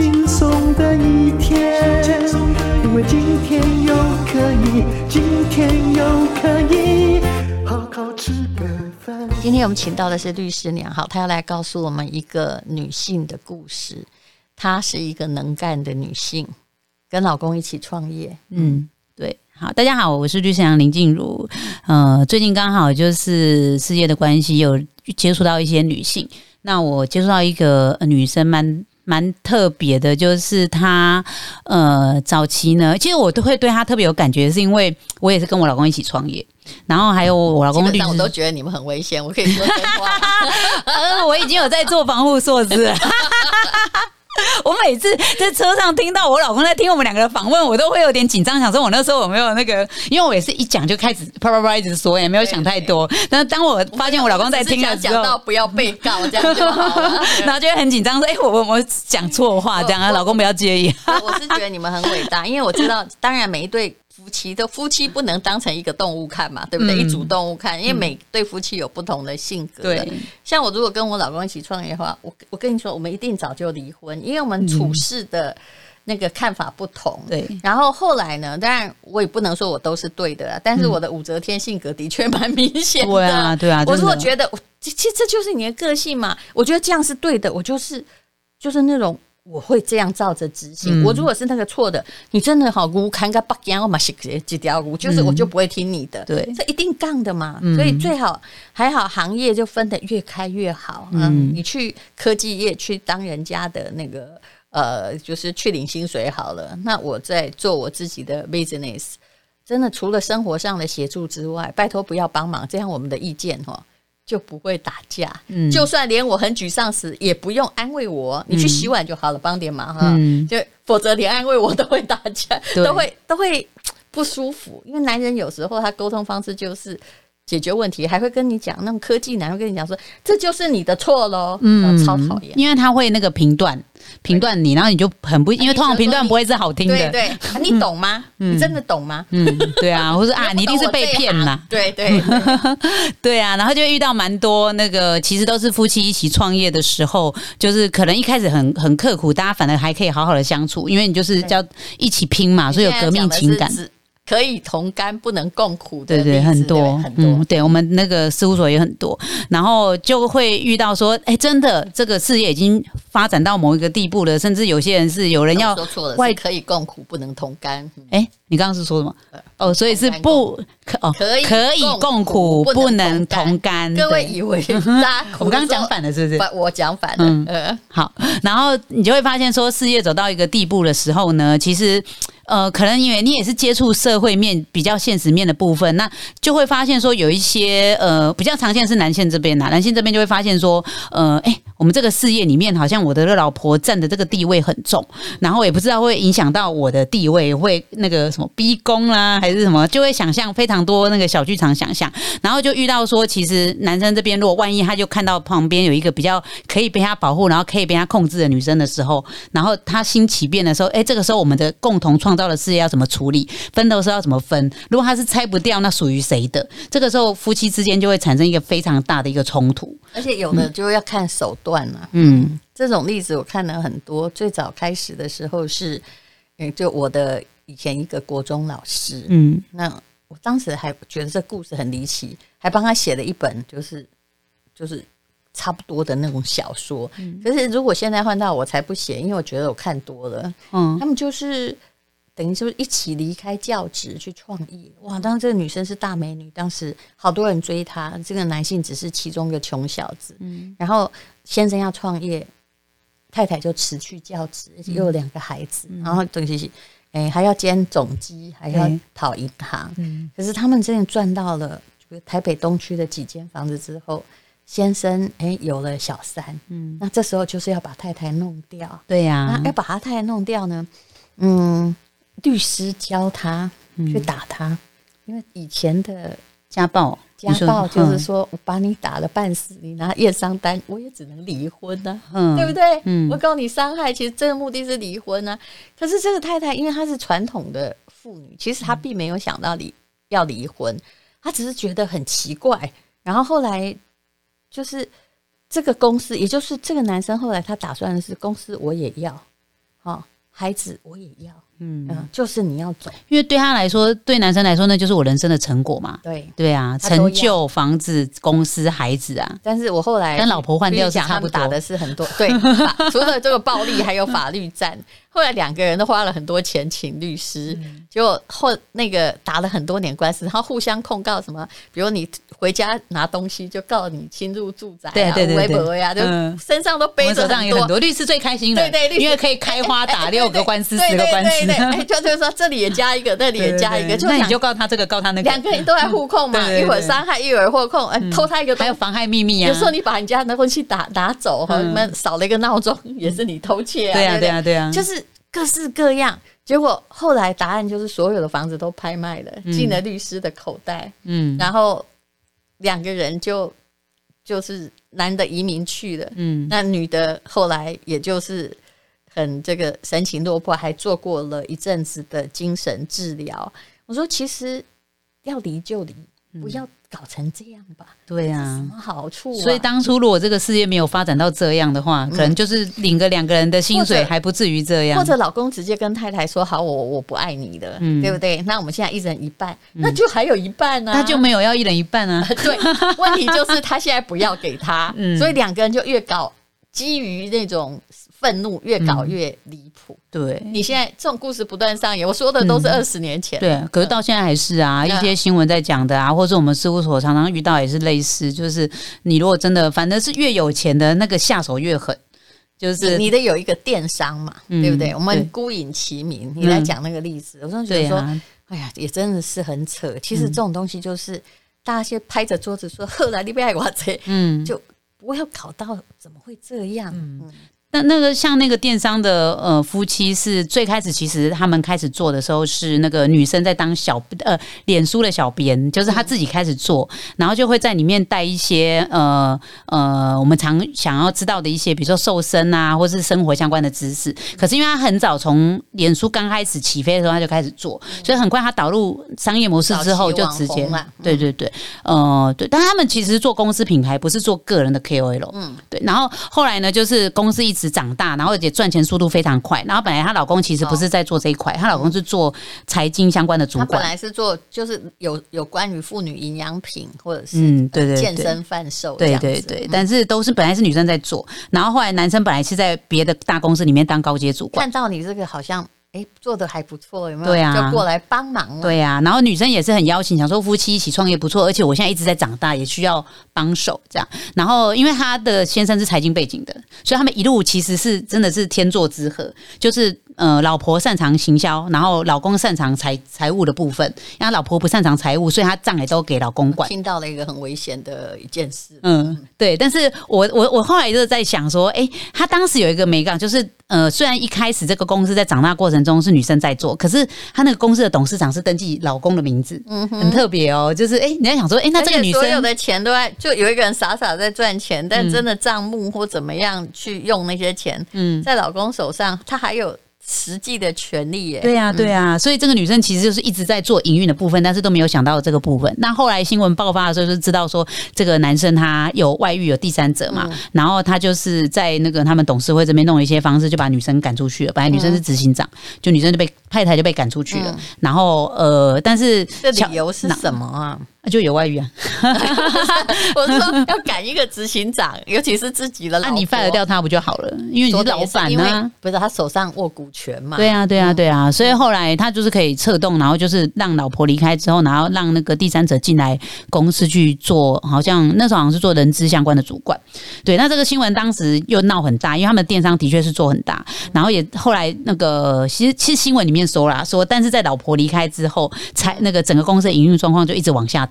轻松的一天，因为今天又可以，今天又可以好好吃个饭。今天我们请到的是律师娘，好，她要来告诉我们一个女性的故事。她是一个能干的女性，跟老公一起创业。嗯，对。好，大家好，我是律师娘林静茹。呃，最近刚好就是事业的关系，有接触到一些女性。那我接触到一个女生，蛮蛮特别的，就是他呃早期呢，其实我都会对他特别有感觉，是因为我也是跟我老公一起创业，然后还有我老公律师，我都觉得你们很危险，我可以说真话。呃，我已经有在做防护措施了。我每次在车上听到我老公在听我们两个的访问，我都会有点紧张，想说我那时候有没有那个，因为我也是一讲就开始啪啪啪一直说，也没有想太多。但是当我发现我老公在听的时候，讲到不要被告这样就好了，然后就会很紧张，说：“哎、欸，我我我讲错话这样啊，老公不要介意。”我是觉得你们很伟大，因为我知道，当然每一对。夫妻的夫妻不能当成一个动物看嘛，对不对？嗯、一组动物看，因为每对夫妻有不同的性格。对，像我如果跟我老公一起创业的话，我我跟你说，我们一定早就离婚，因为我们处事的那个看法不同。对、嗯，然后后来呢，当然我也不能说我都是对的啦，但是我的武则天性格的确蛮明显的。对啊，对啊，我如果觉得，其实这就是你的个性嘛，我觉得这样是对的，我就是就是那种。我会这样照着执行。我如果是那个错的，你真的好，我看个八样，我嘛是几条路，就是我就不会听你的。对，这一定杠的嘛。所以最好还好，行业就分得越开越好。嗯，你去科技业去当人家的那个呃，就是去领薪水好了。那我在做我自己的 business，真的除了生活上的协助之外，拜托不要帮忙，这样我们的意见哈。就不会打架，嗯，就算连我很沮丧时，也不用安慰我，嗯、你去洗碗就好了，帮点忙哈，嗯、就否则连安慰我都会打架，都会都会不舒服，因为男人有时候他沟通方式就是。解决问题还会跟你讲，那种科技男会跟你讲说，这就是你的错喽，嗯，超讨厌，因为他会那个评断评断你，然后你就很不，因为通常评断不会是好听的，对对，你懂吗？你真的懂吗？嗯，对啊，或者啊，你一定是被骗了，对对对。啊，然后就会遇到蛮多那个，其实都是夫妻一起创业的时候，就是可能一开始很很刻苦，大家反而还可以好好的相处，因为你就是叫一起拼嘛，所以有革命情感。可以同甘，不能共苦的。对对，很多很多。嗯，对我们那个事务所也很多，然后就会遇到说，哎，真的这个事业已经发展到某一个地步了，甚至有些人是有人要说错了，外可以共苦，不能同甘。哎，你刚刚是说什么？哦，所以是不可哦，可以可以共苦，不能同甘。各位以为我刚刚讲反了，是不是？我讲反了。嗯，好，然后你就会发现说，事业走到一个地步的时候呢，其实。呃，可能因为你也是接触社会面比较现实面的部分，那就会发现说有一些呃比较常见是男性这边呐，男性这边就会发现说，呃，哎，我们这个事业里面好像我的老婆占的这个地位很重，然后也不知道会影响到我的地位，会那个什么逼宫啦，还是什么，就会想象非常多那个小剧场想象，然后就遇到说，其实男生这边如果万一他就看到旁边有一个比较可以被他保护，然后可以被他控制的女生的时候，然后他心起变的时候，哎，这个时候我们的共同创造。到了事业要怎么处理？分的时候要怎么分？如果他是拆不掉，那属于谁的？这个时候夫妻之间就会产生一个非常大的一个冲突，而且有的就要看手段了。嗯，这种例子我看了很多。最早开始的时候是，嗯，就我的以前一个国中老师，嗯，那我当时还觉得这故事很离奇，还帮他写了一本，就是就是差不多的那种小说。嗯，可是如果现在换到我，才不写，因为我觉得我看多了。嗯，他们就是。等于是不是一起离开教职去创业？哇！当时这个女生是大美女，当时好多人追她，这个男性只是其中一个穷小子。嗯，然后先生要创业，太太就辞去教职，又有两个孩子，嗯、然后等于是哎还要兼总机，还要跑银行。嗯，可是他们真的赚到了，就是台北东区的几间房子之后。先生哎有了小三，嗯，那这时候就是要把太太弄掉，对呀、啊，那要把他太太弄掉呢，嗯，律师教他去打他，嗯、因为以前的家暴，家暴就是说我把你打了半死，你拿验伤单，我也只能离婚呢、啊，嗯，对不对？嗯，我告你伤害，其实真的目的是离婚呢、啊。可是这个太太因为她是传统的妇女，其实她并没有想到离要离婚，她只是觉得很奇怪，然后后来。就是这个公司，也就是这个男生后来他打算的是公司我也要，好孩子我也要。嗯，就是你要走，因为对他来说，对男生来说，那就是我人生的成果嘛。对对啊，成就、房子、公司、孩子啊。但是我后来跟老婆换掉是差不多，打的是很多。对，除了这个暴力，还有法律战。后来两个人都花了很多钱请律师，结果后那个打了很多年官司，然后互相控告什么，比如你回家拿东西就告你侵入住宅，对对对对。呀，就身上都背着很多。律师最开心了，对对，因为可以开花打六个官司、十个官司。对，就就是说，这里也加一个，那里也加一个，就那你就告他这个，告他那个，两个人都在互控嘛，一会儿伤害，一会儿互控，哎，偷他一个，还有妨害秘密啊。有时候你把人家的东西打打走，哈，你们少了一个闹钟，也是你偷窃啊。对啊，对啊，对啊，就是各式各样。结果后来答案就是，所有的房子都拍卖了，进了律师的口袋。嗯，然后两个人就就是男的移民去了，嗯，那女的后来也就是。很这个神情落魄，还做过了一阵子的精神治疗。我说，其实要离就离，不要搞成这样吧。对呀，什么好处？所以当初如果这个事业没有发展到这样的话，可能就是领个两个人的薪水，还不至于这样。或者老公直接跟太太说：“好，我我不爱你了，对不对？那我们现在一人一半，那就还有一半呢。他就没有要一人一半啊。对，问题就是他现在不要给他，所以两个人就越搞，基于那种。愤怒越搞越离谱，对，你现在这种故事不断上演，我说的都是二十年前，对，可是到现在还是啊，一些新闻在讲的啊，或者我们事务所常常遇到也是类似，就是你如果真的，反正是越有钱的那个下手越狠，就是你得有一个电商嘛，对不对？我们孤影其名，你来讲那个例子，我真的觉得说，哎呀，也真的是很扯。其实这种东西就是大家先拍着桌子说，后来你不爱我这，嗯，就不要搞到怎么会这样，嗯。那那个像那个电商的呃夫妻是最开始，其实他们开始做的时候是那个女生在当小呃脸书的小编，就是她自己开始做，然后就会在里面带一些呃呃我们常想要知道的一些，比如说瘦身啊，或是生活相关的知识。可是因为她很早从脸书刚开始起飞的时候，她就开始做，所以很快她导入商业模式之后就直接对对对，呃对，但他们其实做公司品牌，不是做个人的 KOL，嗯，对。然后后来呢，就是公司一直。长大，然后而且赚钱速度非常快。然后本来她老公其实不是在做这一块，她、哦、老公是做财经相关的主管。他本来是做就是有有关于妇女营养品或者是嗯对对健身贩售对对对，但是都是本来是女生在做，然后后来男生本来是在别的大公司里面当高阶主管。看到你这个好像。哎，做的还不错，有没有？对啊，就过来帮忙。对啊，然后女生也是很邀请，想说夫妻一起创业不错，而且我现在一直在长大，也需要帮手这样。然后因为她的先生是财经背景的，所以他们一路其实是真的是天作之合，就是。呃，老婆擅长行销，然后老公擅长财财务的部分。然后老婆不擅长财务，所以他账也都给老公管。听到了一个很危险的一件事。嗯，对。但是我我我后来就是在想说，哎，他当时有一个美感，就是呃，虽然一开始这个公司在长大过程中是女生在做，可是他那个公司的董事长是登记老公的名字，嗯哼，很特别哦。就是哎，你在想说，哎，那这个女生所有的钱都在，就有一个人傻傻在赚钱，但真的账目或怎么样去用那些钱，嗯，在老公手上，他还有。实际的权利耶，对呀，对呀，所以这个女生其实就是一直在做营运的部分，但是都没有想到这个部分。那后来新闻爆发的时候，就知道说这个男生他有外遇，有第三者嘛，然后他就是在那个他们董事会这边弄了一些方式，就把女生赶出去了。本来女生是执行长，就女生就被太太就被赶出去了。然后呃，但是这理由是什么啊？就有外遇啊！我是说要赶一个执行长，尤其是自己的那你 fire 掉他不就好了？因为你是老板呢，不是他手上握股权嘛？对啊，对啊，对啊！所以后来他就是可以策动，然后就是让老婆离开之后，然后让那个第三者进来公司去做，好像那时候好像是做人资相关的主管。对，那这个新闻当时又闹很大，因为他们电商的确是做很大，然后也后来那个其实其实新闻里面说了说，但是在老婆离开之后，才那个整个公司的营运状况就一直往下。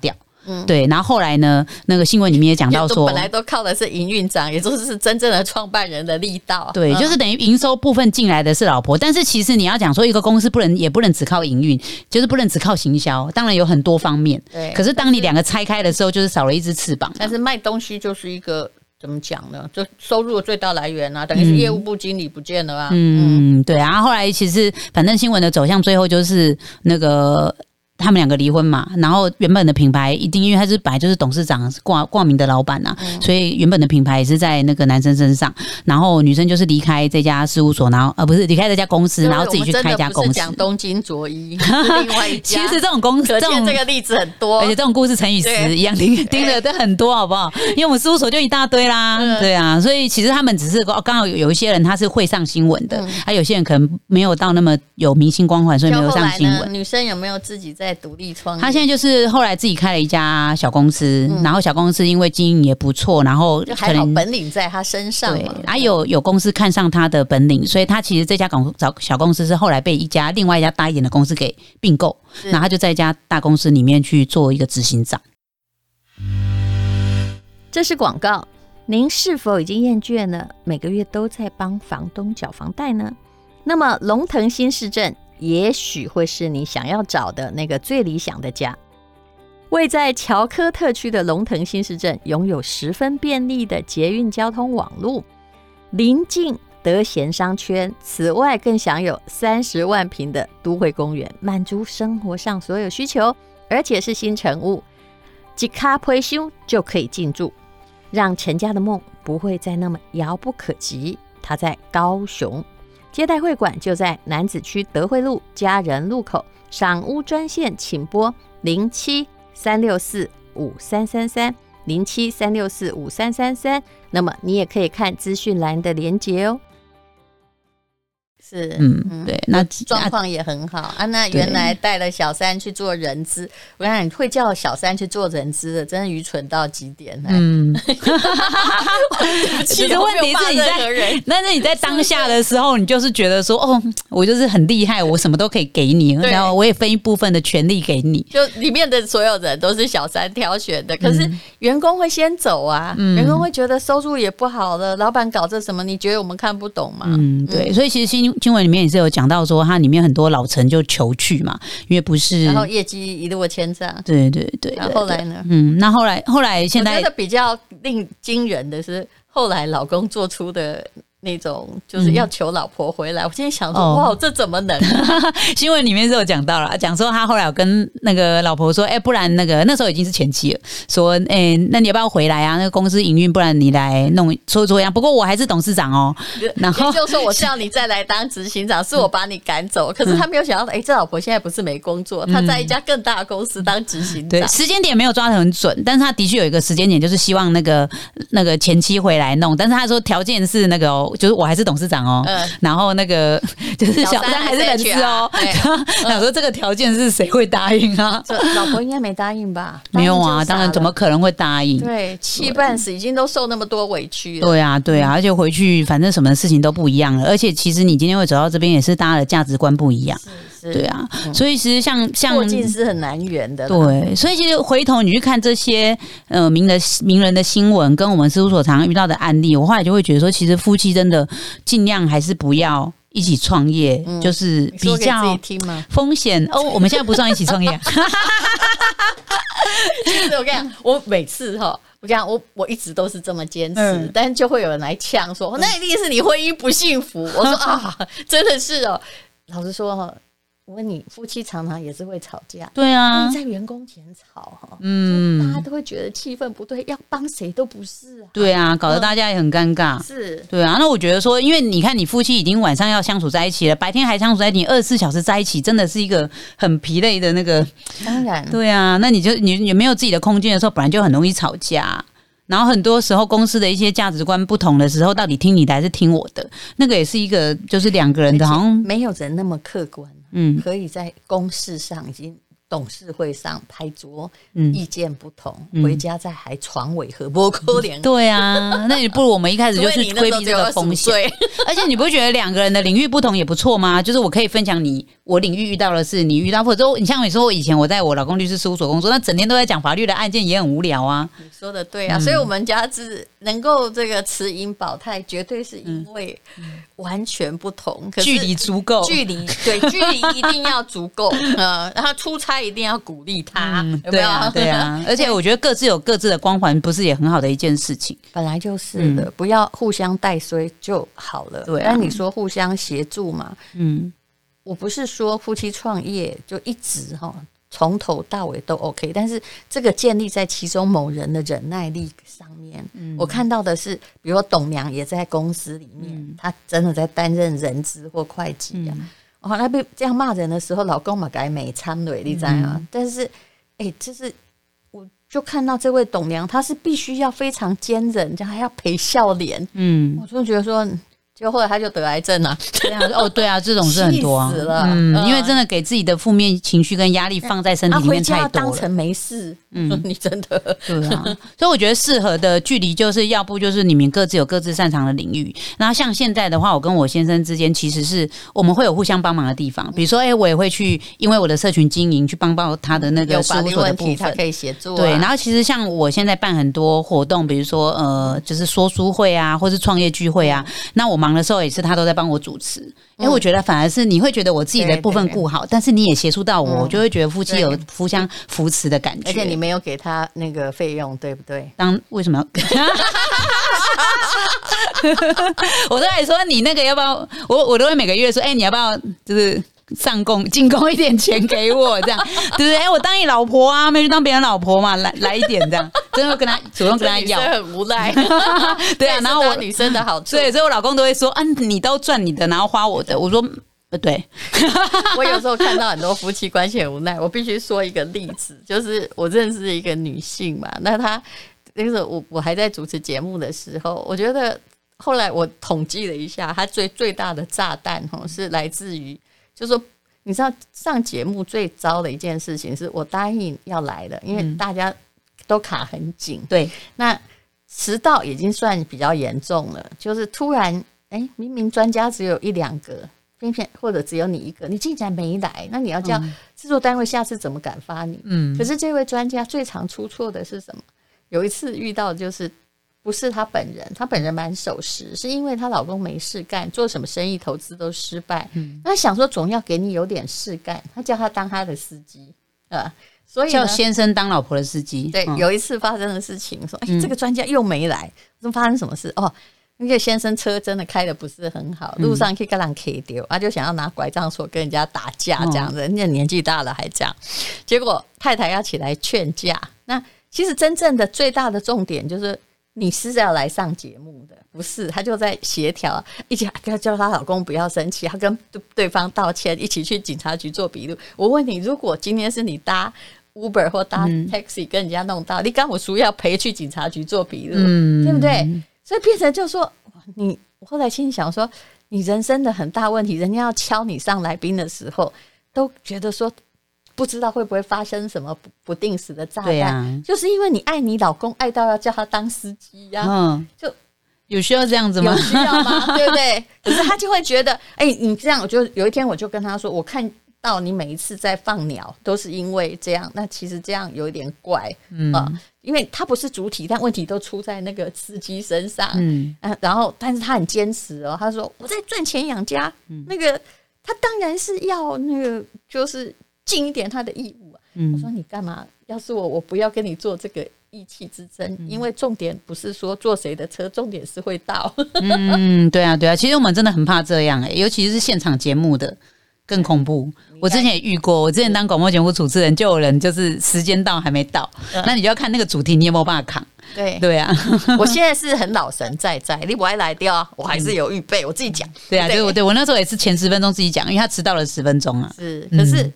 掉，嗯，对。然后后来呢，那个新闻里面也讲到说，本来都靠的是营运长，也就是真正的创办人的力道。对，就是等于营收部分进来的是老婆，但是其实你要讲说一个公司不能也不能只靠营运，就是不能只靠行销，当然有很多方面。对。可是当你两个拆开的时候，就是少了一只翅膀。但是卖东西就是一个。怎么讲呢？就收入的最大来源啊，等于是业务部经理不见了啊。嗯，嗯对啊。后来其实反正新闻的走向最后就是那个。他们两个离婚嘛，然后原本的品牌一定因为他是本来就是董事长挂挂名的老板呐、啊，嗯、所以原本的品牌也是在那个男生身上，然后女生就是离开这家事务所，然后呃不是离开这家公司，然后自己去开一家公司。讲东京着衣，另外一家。其实这种公司，这种这个例子很多，而且这种故事乘以十一样，听听的都很多，好不好？因为我们事务所就一大堆啦，嗯、对啊，所以其实他们只是刚好有一些人他是会上新闻的，还、嗯啊、有些人可能没有到那么有明星光环，所以没有上新闻。女生有没有自己在独立创业？他现在就是后来自己开了一家小公司，嗯、然后小公司因为经营也不错，然后可能本领在他身上，对，然后有有公司看上他的本领，所以他其实这家公找小公司是后来被一家另外一家大一点的公司给并购，然后他就在一家大公司里面去做一个执行长。这是广告，您是否已经厌倦了每个月都在帮房东缴房贷呢？那么龙腾新市镇。也许会是你想要找的那个最理想的家。位在乔科特区的龙腾新市镇，拥有十分便利的捷运交通网路，临近德贤商圈。此外，更享有三十万坪的都会公园，满足生活上所有需求，而且是新成屋，即卡配修就可以进驻，让成家的梦不会再那么遥不可及。它在高雄。接待会馆就在南子区德惠路佳人路口，赏屋专线请拨零七三六四五三三三零七三六四五三三三，那么你也可以看资讯栏的连接哦。是，嗯，对，那状况也很好啊。那原来带了小三去做人资，我看你会叫小三去做人资的，真的愚蠢到极点。嗯，其实问题是你在，但是你在当下的时候，你就是觉得说，哦，我就是很厉害，我什么都可以给你，然后我也分一部分的权利给你。就里面的所有人都是小三挑选的，可是员工会先走啊，员工会觉得收入也不好了，老板搞这什么？你觉得我们看不懂吗？嗯，对，所以其实新。新闻里面也是有讲到说，它里面很多老臣就求去嘛，因为不是，然后业绩一路千丈，对对对。那后后来呢？嗯，那后来后来现在，我觉得比较令惊人的是，后来老公做出的。那种就是要求老婆回来，嗯、我今天想说，哇，这怎么能、啊？新闻里面是有讲到了，讲说他后来有跟那个老婆说，哎、欸，不然那个那时候已经是前妻了，说，哎、欸，那你要不要回来啊？那个公司营运，不然你来弄，说这样。不过我还是董事长哦。然后就说我叫你再来当执行长，是我把你赶走。可是他没有想到，哎、欸，这老婆现在不是没工作，他在一家更大的公司当执行长。对，时间点没有抓得很准，但是他的确有一个时间点，就是希望那个那个前妻回来弄，但是他说条件是那个。就是我还是董事长哦，嗯、然后那个 就是小三还是人资哦。想说这个条件是谁会答应啊？老婆应该没答应吧？没有啊，当然怎么可能会答应？对，气半死，已经都受那么多委屈了。对啊，对啊，而且回去反正什么事情都不一样了。而且其实你今天会走到这边，也是大家的价值观不一样。对啊，所以其实像像过境是很难圆的。对，所以其实回头你去看这些呃名的名人的新闻，跟我们事务所常常遇到的案例，我后来就会觉得说，其实夫妻真的尽量还是不要一起创业，嗯、就是比较风险哦。我们现在不算一起创业。其实我跟你讲，我每次哈，我跟你讲，我我一直都是这么坚持，嗯、但就会有人来呛说，那一定是你婚姻不幸福。我说 啊，真的是哦，老实说哈。我问你，夫妻常常也是会吵架，对啊，在员工前吵哈，嗯，大家都会觉得气氛不对，要帮谁都不是，对啊，搞得大家也很尴尬，是，对啊。那我觉得说，因为你看，你夫妻已经晚上要相处在一起了，白天还相处在一起，二十四小时在一起，真的是一个很疲累的那个。当然，对啊，那你就你你没有自己的空间的时候，本来就很容易吵架。然后很多时候，公司的一些价值观不同的时候，到底听你的还是听我的？那个也是一个，就是两个人的，好像没有人那么客观。嗯，可以在公事上已经董事会上拍桌，嗯，意见不同，嗯、回家再还床尾和不扣脸。对啊，那你不如我们一开始就去 规避这个风险。而且你不会觉得两个人的领域不同也不错吗？就是我可以分享你我领域遇到的事你遇到，或者说你像你说我以前我在我老公律师事务所工作，那整天都在讲法律的案件，也很无聊啊。你说的对啊，嗯、所以我们家是能够这个持盈保泰，绝对是因为完全不同，距离足够，距离对，距离一定要足够，嗯，然后出差一定要鼓励他，嗯、有没有？对啊，对啊，而且我觉得各自有各自的光环，不是也很好的一件事情？本来就是的，嗯、不要互相带衰就好了。对、啊，但你说互相协助嘛，嗯。我不是说夫妻创业就一直哈从头到尾都 OK，但是这个建立在其中某人的忍耐力上面。嗯，我看到的是，比如说董娘也在公司里面，嗯、她真的在担任人资或会计啊。哦、嗯，那被这样骂人的时候，老公嘛改美参蕊，你知道吗？但是，哎、欸，就是我就看到这位董娘，她是必须要非常坚忍，这样还要陪笑脸。嗯，我就觉得说。就后来他就得癌症了，这样 哦，对啊，这种是很多啊，死了，嗯，因为真的给自己的负面情绪跟压力放在身体里面太多了，当成没事，嗯，你真的。对啊，所以我觉得适合的距离就是要不就是你们各自有各自擅长的领域，然后像现在的话，我跟我先生之间其实是我们会有互相帮忙的地方，比如说，哎，我也会去，因为我的社群经营去帮帮他的那个事务所的部分，他可以协助，对，然后其实像我现在办很多活动，比如说呃，就是说书会啊，或是创业聚会啊，那我忙的时候也是他都在帮我主持，因为我觉得反而是你会觉得我自己的部分顾好，但是你也协助到我，我就会觉得夫妻有互相扶持的感觉。而且你没有给他那个费用，对不对？当为什么要？我都还说你那个要不要？我我都会每个月说，哎，你要不要？就是。上供进贡一点钱给我，这样对不 对？哎，我当你老婆啊，没去当别人老婆嘛，来来一点这样，真的跟他 主动跟他要，很无赖。对啊，然后我女生的好处，对，所以我老公都会说，啊，你都赚你的，然后花我的。我说，不，对。我有时候看到很多夫妻关系很无奈，我必须说一个例子，就是我认识一个女性嘛，那她那个时候我我还在主持节目的时候，我觉得后来我统计了一下，她最最大的炸弹哦，是来自于。就说你知道上节目最糟的一件事情是我答应要来的，因为大家都卡很紧。对，那迟到已经算比较严重了。就是突然，哎，明明专家只有一两个，偏偏或者只有你一个，你竟然没来，那你要这样制作单位下次怎么敢发你？嗯。可是这位专家最常出错的是什么？有一次遇到就是。不是她本人，她本人蛮守时，是因为她老公没事干，做什么生意、投资都失败。嗯，那想说总要给你有点事干，他叫他当他的司机啊，所以叫先生当老婆的司机。对，有一次发生的事情，说哎，这个专家又没来，说发生什么事？哦，那个先生车真的开的不是很好，路上可以跟人 K 丢，他就想要拿拐杖说跟人家打架这样子，人家年纪大了还这样，结果太太要起来劝架。那其实真正的最大的重点就是。你是要来上节目的，不是？她就在协调，一起要叫她老公不要生气，她跟对方道歉，一起去警察局做笔录。我问你，如果今天是你搭 Uber 或搭 Taxi 跟人家弄到，嗯、你刚我说要陪去警察局做笔录，嗯、对不对？所以变成就说，你我后来心里想说，你人生的很大问题，人家要敲你上来宾的时候，都觉得说。不知道会不会发生什么不不定时的炸弹？就是因为你爱你老公，爱到要叫他当司机呀。嗯，就有需要这样子吗？有需要吗？对不对？可是他就会觉得，哎，你这样，我就有一天我就跟他说，我看到你每一次在放鸟，都是因为这样。那其实这样有一点怪，嗯，因为他不是主体，但问题都出在那个司机身上。嗯，然后但是他很坚持哦，他说我在赚钱养家。嗯，那个他当然是要那个就是。尽一点他的义务啊！嗯、我说你干嘛？要是我，我不要跟你做这个意气之争，嗯、因为重点不是说坐谁的车，重点是会到。嗯，对啊，对啊。其实我们真的很怕这样、欸，尤其是现场节目的更恐怖。我之前也遇过，我之前当广播节目主持人，就有人就是时间到还没到，嗯、那你就要看那个主题，你有没有办法扛？对对啊，我现在是很老神在在，你不爱来掉，我还是有预备，我自己讲。对啊，对我对我那时候也是前十分钟自己讲，因为他迟到了十分钟啊。是，可是。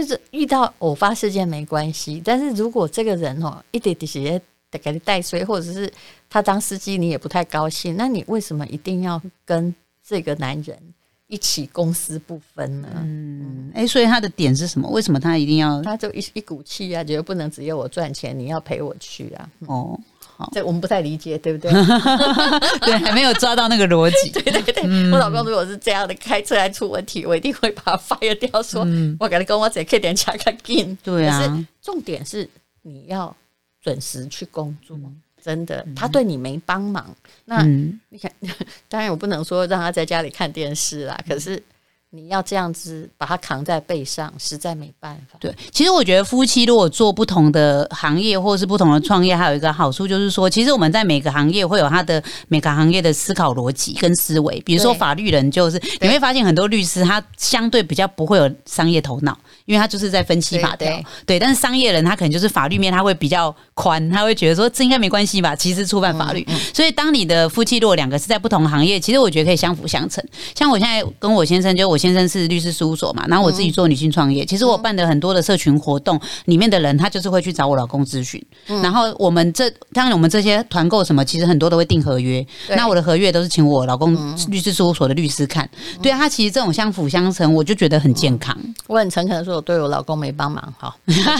嗯就是遇到偶发事件没关系，但是如果这个人哦一点点些得给你带衰，或者是他当司机你也不太高兴，那你为什么一定要跟这个男人一起公私不分呢？嗯，哎、欸，所以他的点是什么？为什么他一定要？他就一一股气啊，觉得不能只有我赚钱，你要陪我去啊。哦，好，这我们不太理解，对不对？对，还没有抓到那个逻辑。对对对，嗯、我老公如果是这样的，开车还出问题，我一定会把他 fire 掉，说，嗯、我跟你讲，我只开点加个劲。对啊，可是重点是你要准时去工作，嗯、真的，他对你没帮忙，那、嗯、你看，当然我不能说让他在家里看电视啦，可是。你要这样子把它扛在背上，实在没办法。对，其实我觉得夫妻如果做不同的行业或是不同的创业，还有一个好处就是说，其实我们在每个行业会有他的每个行业的思考逻辑跟思维。比如说法律人，就是你会发现很多律师他相对比较不会有商业头脑，因为他就是在分析法条。对，对，但是商业人他可能就是法律面他会比较宽，他会觉得说这应该没关系吧，其实触犯法律。嗯嗯、所以当你的夫妻如果两个是在不同行业，其实我觉得可以相辅相成。像我现在跟我先生，就我先生是律师事务所嘛，然后我自己做女性创业。其实我办的很多的社群活动里面的人，他就是会去找我老公咨询。然后我们这当然我们这些团购什么，其实很多都会订合约。那我的合约都是请我老公律师事务所的律师看。对啊，他其实这种相辅相成，我就觉得很健康。我很诚恳的说，我对我老公没帮忙哈，那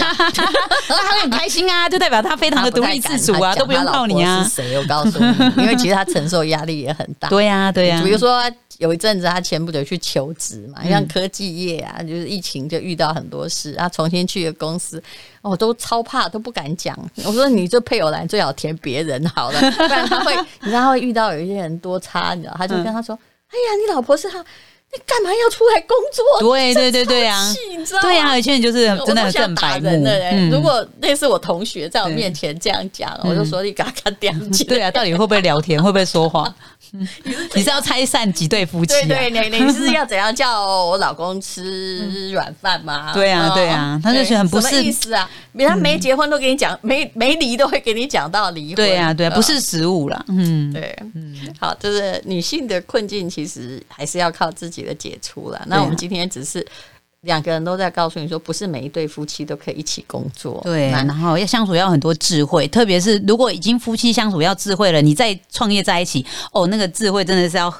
他会很开心啊，就代表他非常的独立自主啊，都不用靠你啊。是谁？我告诉你，因为其实他承受压力也很大。对呀，对呀。比如说。有一阵子，他前不久去求职嘛，像科技业啊，就是疫情就遇到很多事，啊，重新去一个公司，我都超怕，都不敢讲。我说你这配偶栏最好填别人好了，不然他会，你知道他会遇到有一些人多差，你知道，他就跟他说：“哎呀，你老婆是他。”你干嘛要出来工作？对对对对啊！对啊，有些人就是真的很正白目。如果那是我同学在我面前这样讲，我就说你嘎嘎掉对啊，到底会不会聊天？会不会说话？你是要拆散几对夫妻？对对，你 你是要怎样叫我老公吃软饭吗？对啊对啊，他就觉得很不是意思啊！别人没结婚都给你讲，没没离都会给你讲到离婚。对啊对啊，不是食物啦。嗯，对，嗯，好，就是女性的困境，其实还是要靠自己的解除了。那我们今天只是两个人都在告诉你说，不是每一对夫妻都可以一起工作。对，然后要相处要很多智慧，特别是如果已经夫妻相处要智慧了，你再创业在一起，哦，那个智慧真的是要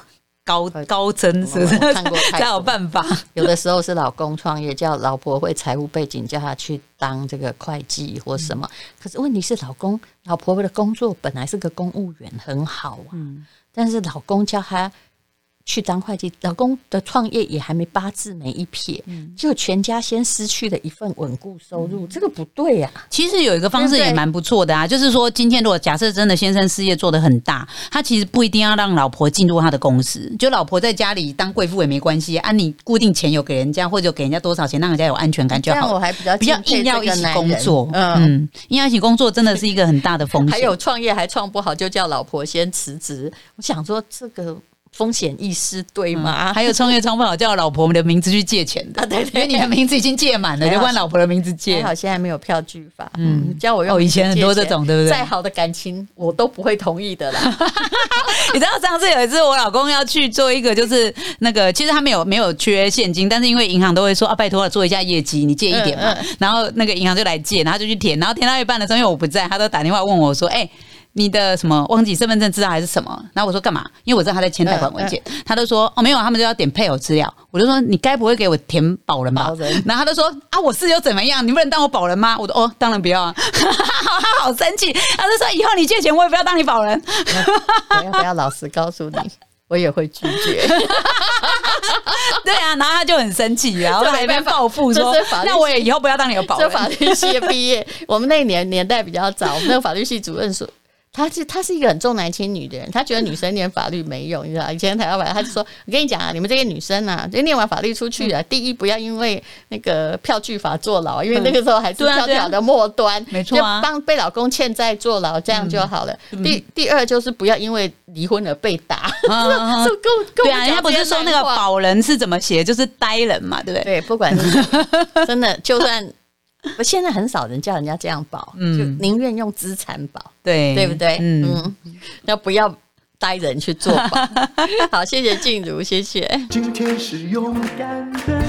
高高增，是不是？看过才有办法。有的时候是老公创业，叫老婆会财务背景，叫他去当这个会计或什么。可是问题是，老公老婆的工作本来是个公务员，很好啊，但是老公叫他。去当会计，老公的创业也还没八字没一撇，嗯、就全家先失去了一份稳固收入，嗯、这个不对呀、啊。其实有一个方式也蛮不错的啊，就是说今天如果假设真的先生事业做得很大，他其实不一定要让老婆进入他的公司，就老婆在家里当贵妇也没关系啊。你固定钱有给人家，或者给人家多少钱，让人家有安全感就好。我还比较比较硬要一起工作，嗯，硬要一起工作真的是一个很大的风险。还有创业还创不好，就叫老婆先辞职。我想说这个。风险意识对吗？嗯、还有创业创不好，叫老婆的名字去借钱的，啊、对，对，因为你的名字已经借满了，就换老婆的名字借。还好现在没有票据法，嗯，叫我用哦，以前很多这种，对不对？再好的感情我都不会同意的啦。你知道上次有一次我老公要去做一个，就是那个其实他没有没有缺现金，但是因为银行都会说啊，拜托了做一下业绩，你借一点嘛。嗯嗯、然后那个银行就来借，然后就去填，然后填到一半的时候，因为我不在，他都打电话问我说，哎、欸。你的什么忘记身份证资料还是什么？然后我说干嘛？因为我知道他在签贷款文件，嗯嗯、他都说哦没有，他们就要点配偶资料。我就说你该不会给我填保人吧？人。然后他就说啊，我是又怎么样？你不能当我保人吗？我说哦，当然不要啊。他 好生气，他就说以后你借钱我也不要当你保人。我 要不要老实告诉你，我也会拒绝。对啊，然后他就很生气，然后在那边报复说，那我也以后不要当你的保人。这法律系毕业，我们那年年代比较早，我们那个法律系主任说。他是他是一个很重男轻女的人，他觉得女生念法律没用，你知道？以前台湾法，他就说：“我跟你讲啊，你们这些女生啊，就念完法律出去啊，第一不要因为那个票据法坐牢，因为那个时候还是票条的末端，没错啊，帮被老公欠债坐牢这样就好了。第第二就是不要因为离婚而被打。对啊，人家不是说那个保人是怎么写，就是呆人嘛，对不对？对，不管是 真的，就算。我 现在很少人叫人家这样保，嗯、就宁愿用资产保，对对不对？嗯，那、嗯、不要呆人去做保？好，谢谢静茹，谢谢。今天是勇敢的